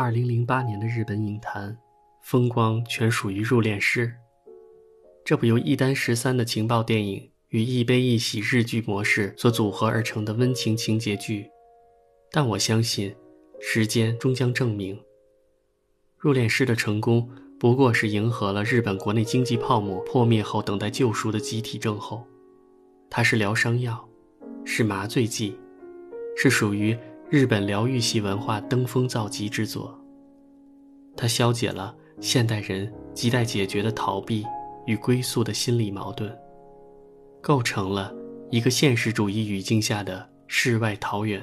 二零零八年的日本影坛，风光全属于《入殓师》这部由一丹十三的情报电影与一悲一喜日剧模式所组合而成的温情情节剧。但我相信，时间终将证明，《入殓师》的成功不过是迎合了日本国内经济泡沫破灭后等待救赎的集体症候。它是疗伤药，是麻醉剂，是属于。日本疗愈系文化登峰造极之作，它消解了现代人亟待解决的逃避与归宿的心理矛盾，构成了一个现实主义语境下的世外桃源。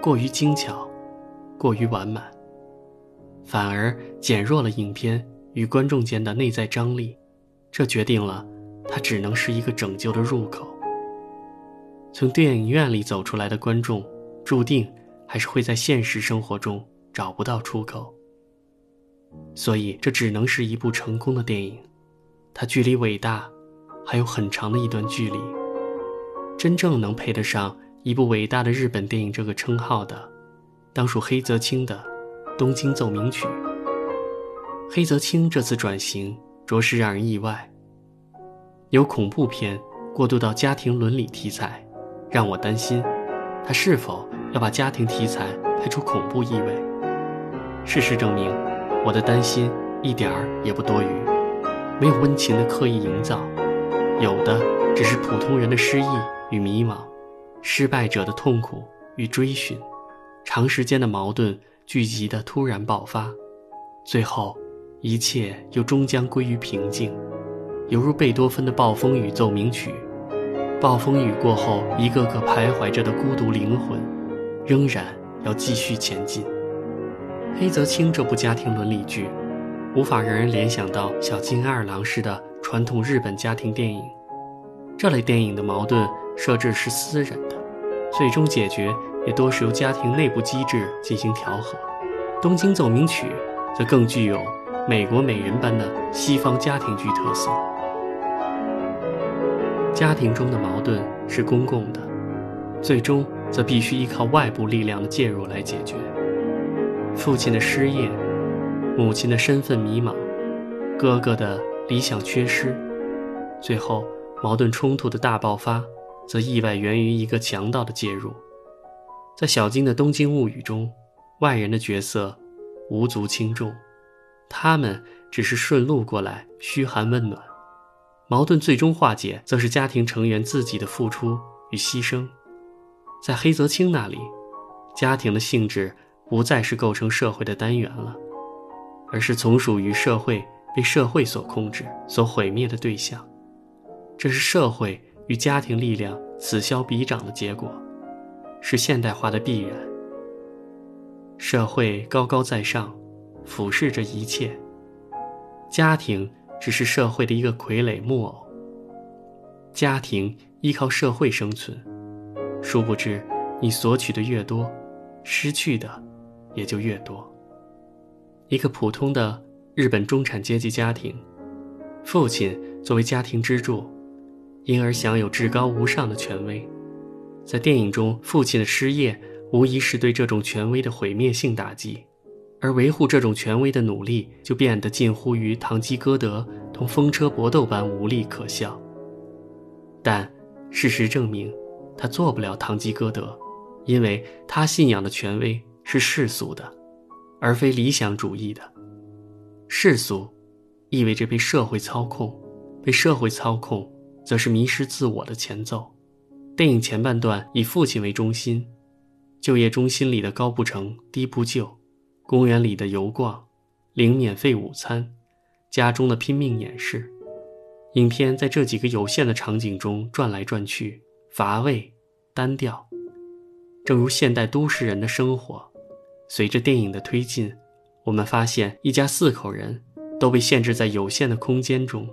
过于精巧，过于完满，反而减弱了影片与观众间的内在张力，这决定了它只能是一个拯救的入口。从电影院里走出来的观众。注定还是会在现实生活中找不到出口，所以这只能是一部成功的电影。它距离伟大还有很长的一段距离。真正能配得上一部伟大的日本电影这个称号的，当属黑泽清的《东京奏鸣曲》。黑泽清这次转型着实让人意外，由恐怖片过渡到家庭伦理题材，让我担心他是否。要把家庭题材拍出恐怖意味。事实证明，我的担心一点儿也不多余。没有温情的刻意营造，有的只是普通人的失意与迷茫，失败者的痛苦与追寻，长时间的矛盾聚集的突然爆发，最后，一切又终将归于平静，犹如贝多芬的《暴风雨奏鸣曲》。暴风雨过后，一个个徘徊着的孤独灵魂。仍然要继续前进。黑泽清这部家庭伦理剧，无法让人联想到小津安二郎式的传统日本家庭电影。这类电影的矛盾设置是私人的，最终解决也多是由家庭内部机制进行调和。《东京奏鸣曲》则更具有美国美人般的西方家庭剧特色。家庭中的矛盾是公共的，最终。则必须依靠外部力量的介入来解决。父亲的失业，母亲的身份迷茫，哥哥的理想缺失，最后矛盾冲突的大爆发，则意外源于一个强盗的介入。在小金的《东京物语》中，外人的角色无足轻重，他们只是顺路过来嘘寒问暖。矛盾最终化解，则是家庭成员自己的付出与牺牲。在黑泽清那里，家庭的性质不再是构成社会的单元了，而是从属于社会、被社会所控制、所毁灭的对象。这是社会与家庭力量此消彼长的结果，是现代化的必然。社会高高在上，俯视着一切，家庭只是社会的一个傀儡木偶。家庭依靠社会生存。殊不知，你索取的越多，失去的也就越多。一个普通的日本中产阶级家庭，父亲作为家庭支柱，因而享有至高无上的权威。在电影中，父亲的失业无疑是对这种权威的毁灭性打击，而维护这种权威的努力就变得近乎于堂吉诃德同风车搏斗般无力可笑。但事实证明。他做不了堂吉诃德，因为他信仰的权威是世俗的，而非理想主义的。世俗，意味着被社会操控，被社会操控，则是迷失自我的前奏。电影前半段以父亲为中心，就业中心里的高不成低不就，公园里的游逛，领免费午餐，家中的拼命掩饰。影片在这几个有限的场景中转来转去。乏味、单调，正如现代都市人的生活。随着电影的推进，我们发现一家四口人都被限制在有限的空间中：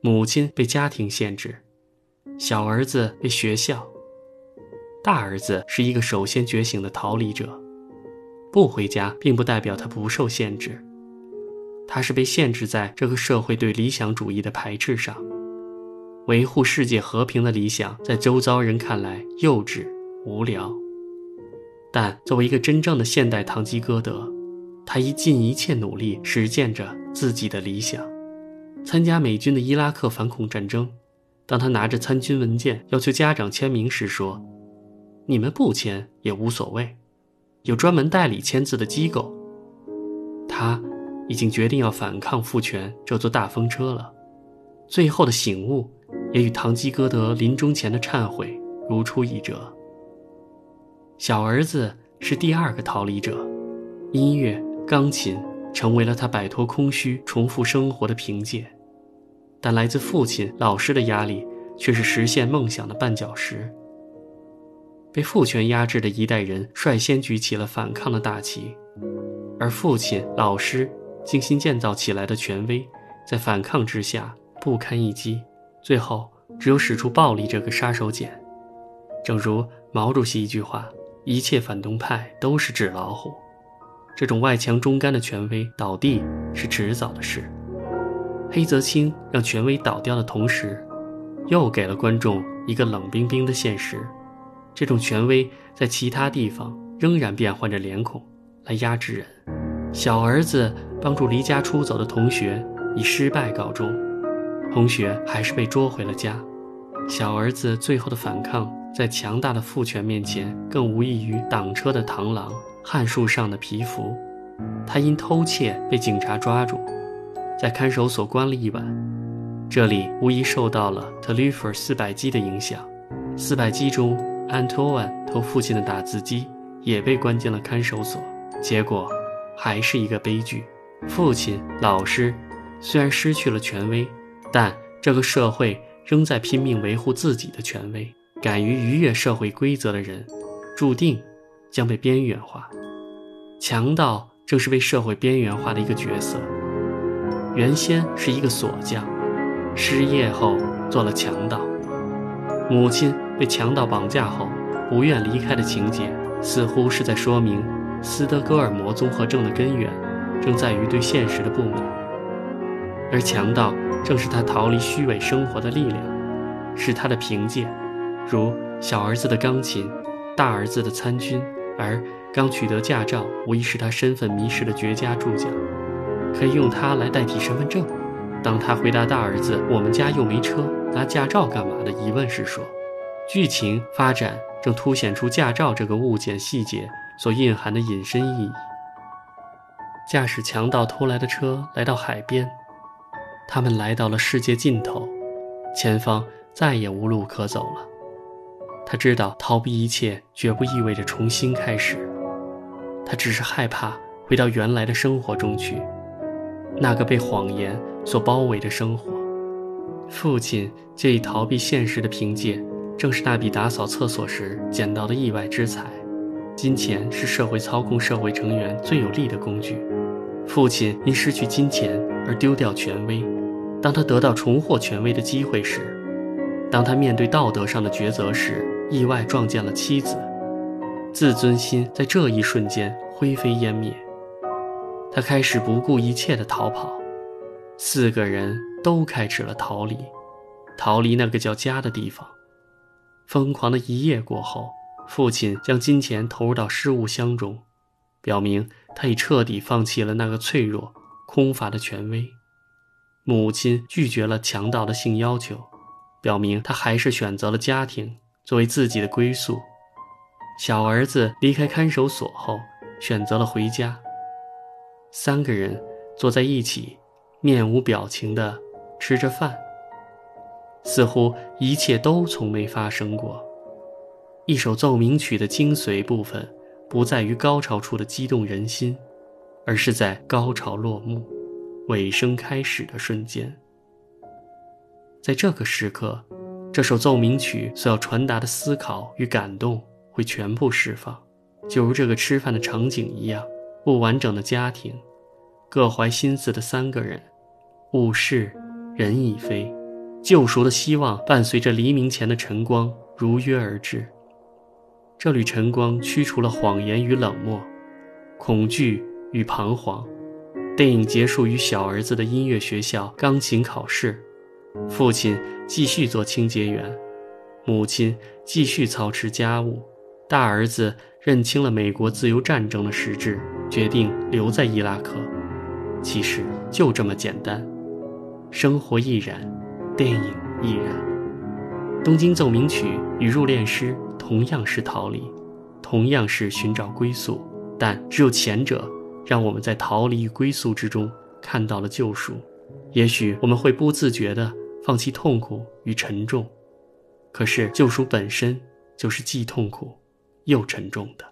母亲被家庭限制，小儿子被学校，大儿子是一个首先觉醒的逃离者。不回家并不代表他不受限制，他是被限制在这个社会对理想主义的排斥上。维护世界和平的理想，在周遭人看来幼稚无聊，但作为一个真正的现代堂吉诃德，他一尽一切努力实践着自己的理想，参加美军的伊拉克反恐战争。当他拿着参军文件要求家长签名时，说：“你们不签也无所谓，有专门代理签字的机构。”他已经决定要反抗父权这座大风车了。最后的醒悟，也与堂吉诃德临终前的忏悔如出一辙。小儿子是第二个逃离者，音乐、钢琴成为了他摆脱空虚、重复生活的凭借。但来自父亲、老师的压力，却是实现梦想的绊脚石。被父权压制的一代人率先举起了反抗的大旗，而父亲、老师精心建造起来的权威，在反抗之下不堪一击，最后只有使出暴力这个杀手锏。正如毛主席一句话：“一切反动派都是纸老虎。”这种外强中干的权威倒地是迟早的事。黑泽清让权威倒掉的同时，又给了观众一个冷冰冰的现实：这种权威在其他地方仍然变换着脸孔来压制人。小儿子帮助离家出走的同学以失败告终，同学还是被捉回了家。小儿子最后的反抗，在强大的父权面前，更无异于挡车的螳螂、撼树上的蚍蜉。他因偷窃被警察抓住。在看守所关了一晚，这里无疑受到了特吕弗四百击的影响。四百击中，安托万偷父亲的打字机也被关进了看守所。结果，还是一个悲剧。父亲、老师虽然失去了权威，但这个社会仍在拼命维护自己的权威。敢于逾越社会规则的人，注定将被边缘化。强盗正是被社会边缘化的一个角色。原先是一个锁匠，失业后做了强盗。母亲被强盗绑架后不愿离开的情节，似乎是在说明斯德哥尔摩综合症的根源正在于对现实的不满，而强盗正是他逃离虚伪生活的力量，是他的凭借，如小儿子的钢琴，大儿子的参军，而刚取得驾照无疑是他身份迷失的绝佳注脚。可以用它来代替身份证。当他回答大儿子“我们家又没车，拿驾照干嘛”的疑问时，说：“剧情发展正凸显出驾照这个物件细节所蕴含的隐身意义。”驾驶强盗偷来的车来到海边，他们来到了世界尽头，前方再也无路可走了。他知道逃避一切绝不意味着重新开始，他只是害怕回到原来的生活中去。那个被谎言所包围的生活，父亲借以逃避现实的凭借，正是那笔打扫厕所时捡到的意外之财。金钱是社会操控社会成员最有力的工具。父亲因失去金钱而丢掉权威，当他得到重获权威的机会时，当他面对道德上的抉择时，意外撞见了妻子，自尊心在这一瞬间灰飞烟灭。他开始不顾一切的逃跑，四个人都开始了逃离，逃离那个叫家的地方。疯狂的一夜过后，父亲将金钱投入到失物箱中，表明他已彻底放弃了那个脆弱、空乏的权威。母亲拒绝了强盗的性要求，表明他还是选择了家庭作为自己的归宿。小儿子离开看守所后，选择了回家。三个人坐在一起，面无表情地吃着饭，似乎一切都从没发生过。一首奏鸣曲的精髓部分，不在于高潮处的激动人心，而是在高潮落幕、尾声开始的瞬间。在这个时刻，这首奏鸣曲所要传达的思考与感动会全部释放，就如这个吃饭的场景一样。不完整的家庭，各怀心思的三个人，物是人已非，救赎的希望伴随着黎明前的晨光如约而至。这缕晨光驱除了谎言与冷漠，恐惧与彷徨。电影结束于小儿子的音乐学校钢琴考试，父亲继续做清洁员，母亲继续操持家务，大儿子认清了美国自由战争的实质。决定留在伊拉克，其实就这么简单。生活亦然，电影亦然。《东京奏鸣曲》与《入殓师》同样是逃离，同样是寻找归宿，但只有前者让我们在逃离与归宿之中看到了救赎。也许我们会不自觉地放弃痛苦与沉重，可是救赎本身就是既痛苦又沉重的。